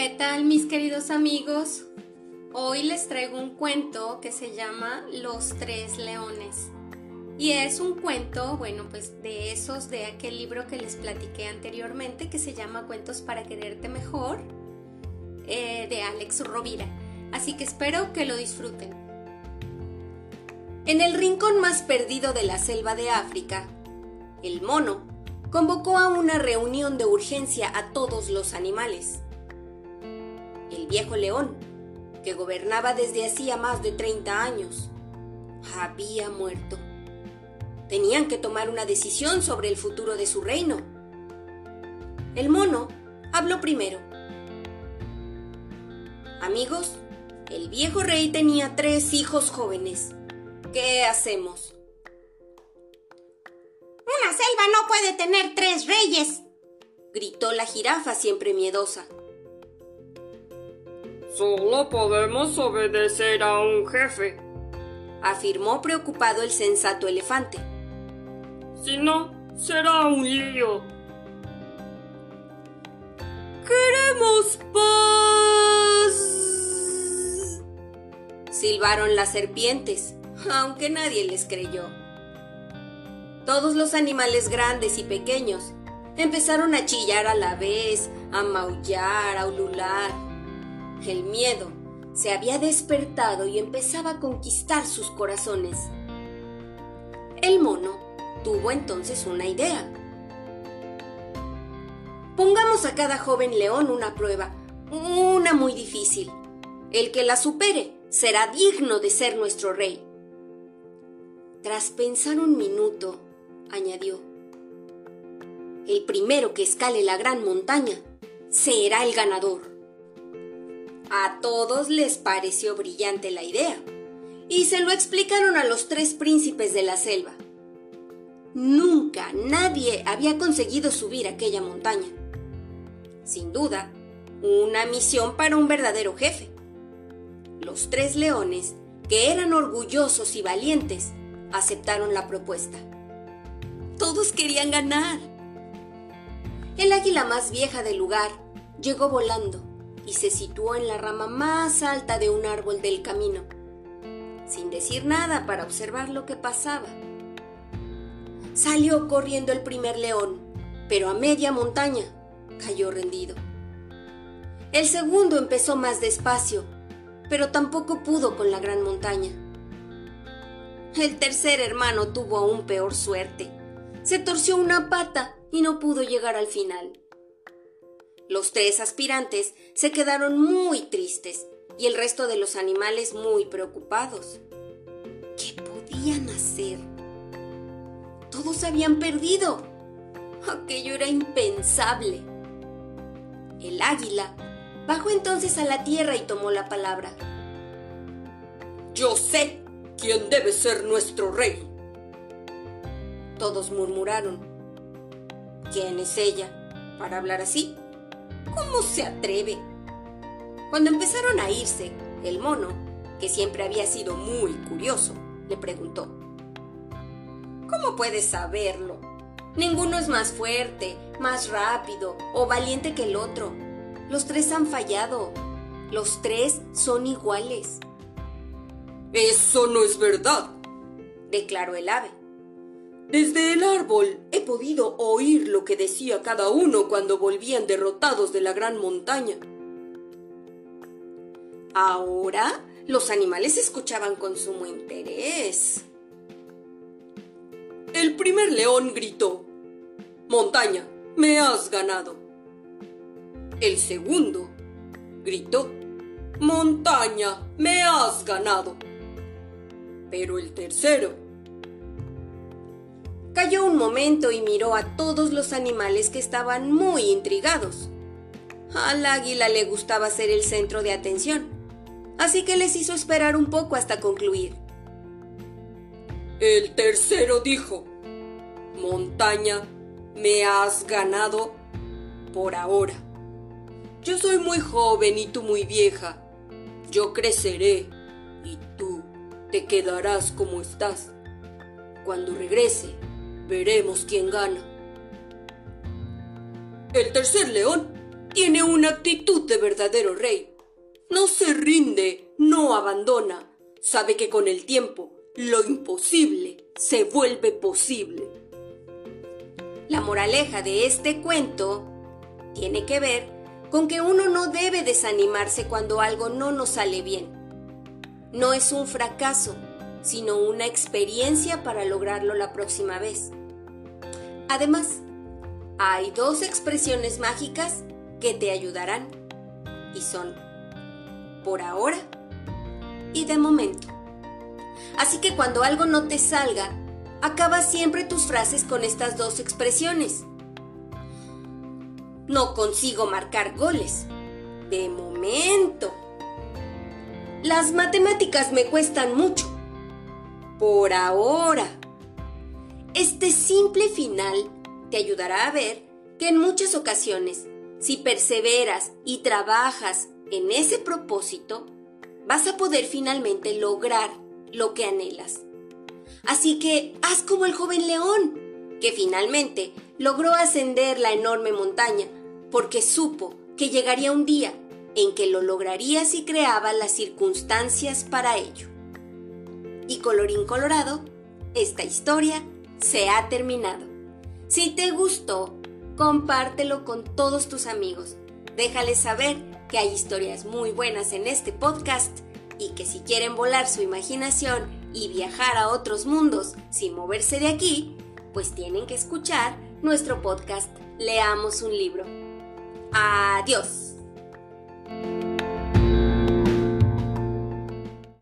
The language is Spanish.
¿Qué tal mis queridos amigos? Hoy les traigo un cuento que se llama Los Tres Leones. Y es un cuento, bueno, pues de esos de aquel libro que les platiqué anteriormente que se llama Cuentos para quererte mejor, eh, de Alex Rovira. Así que espero que lo disfruten. En el rincón más perdido de la selva de África, el mono convocó a una reunión de urgencia a todos los animales. Viejo león, que gobernaba desde hacía más de 30 años, había muerto tenían que tomar una decisión sobre el futuro de su reino. El mono habló primero. Amigos, el viejo rey tenía tres hijos jóvenes. ¿Qué hacemos? Una selva no puede tener tres reyes, gritó la jirafa siempre miedosa. Solo podemos obedecer a un jefe, afirmó preocupado el sensato elefante. Si no, será un lío. ¡Queremos paz! Silbaron las serpientes, aunque nadie les creyó. Todos los animales grandes y pequeños empezaron a chillar a la vez, a maullar, a ulular. El miedo se había despertado y empezaba a conquistar sus corazones. El mono tuvo entonces una idea. Pongamos a cada joven león una prueba, una muy difícil. El que la supere será digno de ser nuestro rey. Tras pensar un minuto, añadió, el primero que escale la gran montaña será el ganador. A todos les pareció brillante la idea, y se lo explicaron a los tres príncipes de la selva. Nunca nadie había conseguido subir aquella montaña. Sin duda, una misión para un verdadero jefe. Los tres leones, que eran orgullosos y valientes, aceptaron la propuesta. Todos querían ganar. El águila más vieja del lugar llegó volando y se situó en la rama más alta de un árbol del camino, sin decir nada para observar lo que pasaba. Salió corriendo el primer león, pero a media montaña cayó rendido. El segundo empezó más despacio, pero tampoco pudo con la gran montaña. El tercer hermano tuvo aún peor suerte. Se torció una pata y no pudo llegar al final. Los tres aspirantes se quedaron muy tristes y el resto de los animales muy preocupados. ¿Qué podían hacer? Todos habían perdido. Aquello era impensable. El águila bajó entonces a la tierra y tomó la palabra. Yo sé quién debe ser nuestro rey. Todos murmuraron. ¿Quién es ella para hablar así? ¿Cómo se atreve? Cuando empezaron a irse, el mono, que siempre había sido muy curioso, le preguntó. ¿Cómo puedes saberlo? Ninguno es más fuerte, más rápido o valiente que el otro. Los tres han fallado. Los tres son iguales. Eso no es verdad, declaró el ave. Desde el árbol podido oír lo que decía cada uno cuando volvían derrotados de la gran montaña. Ahora los animales escuchaban con sumo interés. El primer león gritó, Montaña, me has ganado. El segundo gritó, Montaña, me has ganado. Pero el tercero calló un momento y miró a todos los animales que estaban muy intrigados. Al águila le gustaba ser el centro de atención, así que les hizo esperar un poco hasta concluir. El tercero dijo, Montaña, me has ganado por ahora. Yo soy muy joven y tú muy vieja. Yo creceré y tú te quedarás como estás. Cuando regrese, veremos quién gana. El tercer león tiene una actitud de verdadero rey. No se rinde, no abandona. Sabe que con el tiempo lo imposible se vuelve posible. La moraleja de este cuento tiene que ver con que uno no debe desanimarse cuando algo no nos sale bien. No es un fracaso, sino una experiencia para lograrlo la próxima vez. Además, hay dos expresiones mágicas que te ayudarán y son por ahora y de momento. Así que cuando algo no te salga, acaba siempre tus frases con estas dos expresiones. No consigo marcar goles. De momento. Las matemáticas me cuestan mucho. Por ahora. Este simple final te ayudará a ver que en muchas ocasiones, si perseveras y trabajas en ese propósito, vas a poder finalmente lograr lo que anhelas. Así que haz como el joven león, que finalmente logró ascender la enorme montaña, porque supo que llegaría un día en que lo lograría si creaba las circunstancias para ello. Y colorín colorado, esta historia se ha terminado. Si te gustó, compártelo con todos tus amigos. Déjales saber que hay historias muy buenas en este podcast y que si quieren volar su imaginación y viajar a otros mundos sin moverse de aquí, pues tienen que escuchar nuestro podcast Leamos un libro. Adiós.